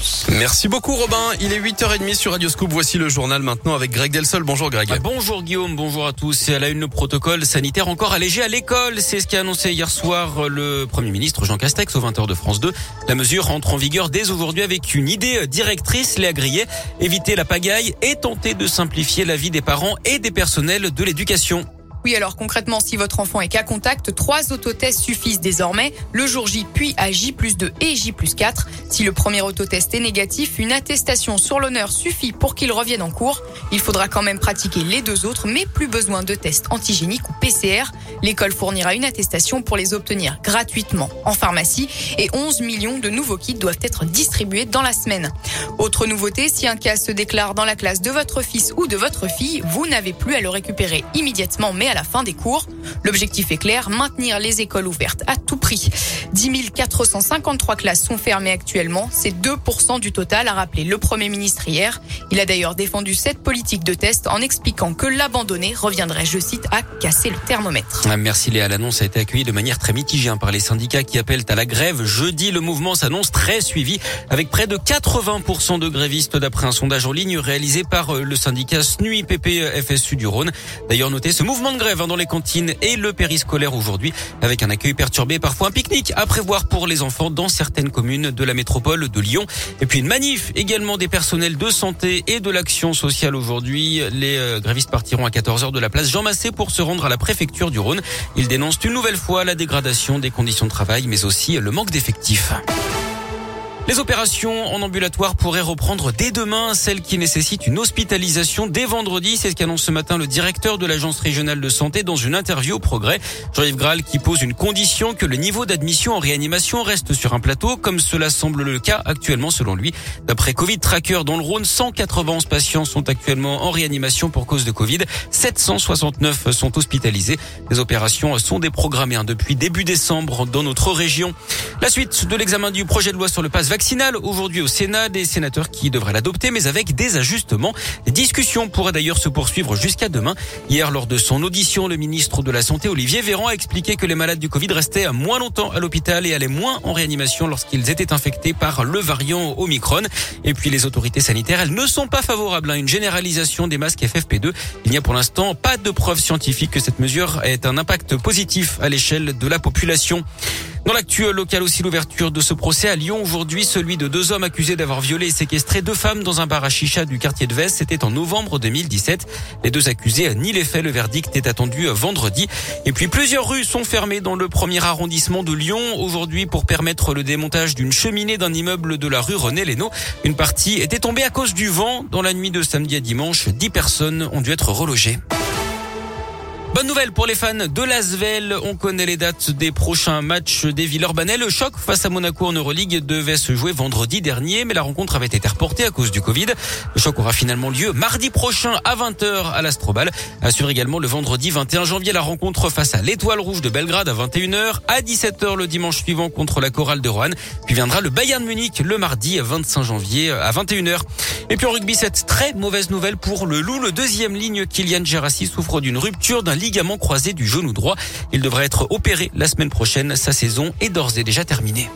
tous. Merci beaucoup Robin. Il est 8h30 sur Radio Scoop. Voici le journal maintenant avec Greg Delsol. Bonjour Greg. Ah, bonjour Guillaume, bonjour à tous. C'est à la une le protocole sanitaire encore allégé à l'école. C'est ce qu'a annoncé hier soir le Premier ministre Jean Castex au 20h de France 2. La mesure entre en vigueur dès aujourd'hui avec une idée directrice, les Grillet. Éviter la pagaille et tenter de simplifier la vie des parents et des personnels de l'éducation. Oui, alors concrètement, si votre enfant est cas contact, trois autotests suffisent désormais, le jour J puis à J plus 2 et J plus 4. Si le premier autotest est négatif, une attestation sur l'honneur suffit pour qu'il revienne en cours. Il faudra quand même pratiquer les deux autres, mais plus besoin de tests antigéniques ou PCR. L'école fournira une attestation pour les obtenir gratuitement en pharmacie et 11 millions de nouveaux kits doivent être distribués dans la semaine. Autre nouveauté, si un cas se déclare dans la classe de votre fils ou de votre fille, vous n'avez plus à le récupérer immédiatement, mais à la fin des cours. L'objectif est clair, maintenir les écoles ouvertes à tout prix. 10 453 classes sont fermées actuellement. C'est 2% du total, a rappelé le Premier ministre hier. Il a d'ailleurs défendu cette politique de test en expliquant que l'abandonner reviendrait, je cite, à casser le thermomètre. Ah, merci Léa. L'annonce a été accueillie de manière très mitigée hein, par les syndicats qui appellent à la grève. Jeudi, le mouvement s'annonce très suivi avec près de 80% de grévistes d'après un sondage en ligne réalisé par euh, le syndicat SNUI FSU du Rhône. D'ailleurs, notez ce mouvement de grève hein, dans les cantines et le périscolaire aujourd'hui avec un accueil perturbé, parfois un pique-nique prévoir pour les enfants dans certaines communes de la métropole de Lyon. Et puis une manif également des personnels de santé et de l'action sociale aujourd'hui. Les euh, grévistes partiront à 14h de la place Jean Massé pour se rendre à la préfecture du Rhône. Ils dénoncent une nouvelle fois la dégradation des conditions de travail mais aussi le manque d'effectifs. Les opérations en ambulatoire pourraient reprendre dès demain, celles qui nécessitent une hospitalisation dès vendredi. C'est ce qu'annonce ce matin le directeur de l'Agence régionale de santé dans une interview au Progrès. Jean-Yves Graal qui pose une condition que le niveau d'admission en réanimation reste sur un plateau, comme cela semble le cas actuellement selon lui. D'après Covid Tracker dans le Rhône, 191 patients sont actuellement en réanimation pour cause de Covid. 769 sont hospitalisés. Les opérations sont déprogrammées hein, depuis début décembre dans notre région. La suite de l'examen du projet de loi sur le pass vaccinal aujourd'hui au Sénat, des sénateurs qui devraient l'adopter, mais avec des ajustements. Les discussions pourraient d'ailleurs se poursuivre jusqu'à demain. Hier, lors de son audition, le ministre de la Santé, Olivier Véran, a expliqué que les malades du Covid restaient moins longtemps à l'hôpital et allaient moins en réanimation lorsqu'ils étaient infectés par le variant Omicron. Et puis les autorités sanitaires, elles ne sont pas favorables à une généralisation des masques FFP2. Il n'y a pour l'instant pas de preuve scientifique que cette mesure ait un impact positif à l'échelle de la population. Dans l'actuel local aussi, l'ouverture de ce procès à Lyon aujourd'hui, celui de deux hommes accusés d'avoir violé et séquestré deux femmes dans un bar à chicha du quartier de Vest. C'était en novembre 2017. Les deux accusés ni les faits. Le verdict est attendu vendredi. Et puis plusieurs rues sont fermées dans le premier arrondissement de Lyon aujourd'hui pour permettre le démontage d'une cheminée d'un immeuble de la rue René Lénaud. Une partie était tombée à cause du vent. Dans la nuit de samedi à dimanche, dix personnes ont dû être relogées. Bonne nouvelle pour les fans de Lasvel. On connaît les dates des prochains matchs des Villeurbanais. Le choc face à Monaco en Euroleague devait se jouer vendredi dernier, mais la rencontre avait été reportée à cause du Covid. Le choc aura finalement lieu mardi prochain à 20h à l'Astrobal. Assure également le vendredi 21 janvier la rencontre face à l'Étoile Rouge de Belgrade à 21h. À 17h le dimanche suivant contre la Chorale de Rouen. Puis viendra le Bayern Munich le mardi 25 janvier à 21h. Et puis en rugby, cette très mauvaise nouvelle pour le Loup. Le deuxième ligne, Kylian Gerassi, souffre d'une rupture d'un ligament croisé du genou droit. Il devrait être opéré la semaine prochaine. Sa saison est d'ores et déjà terminée.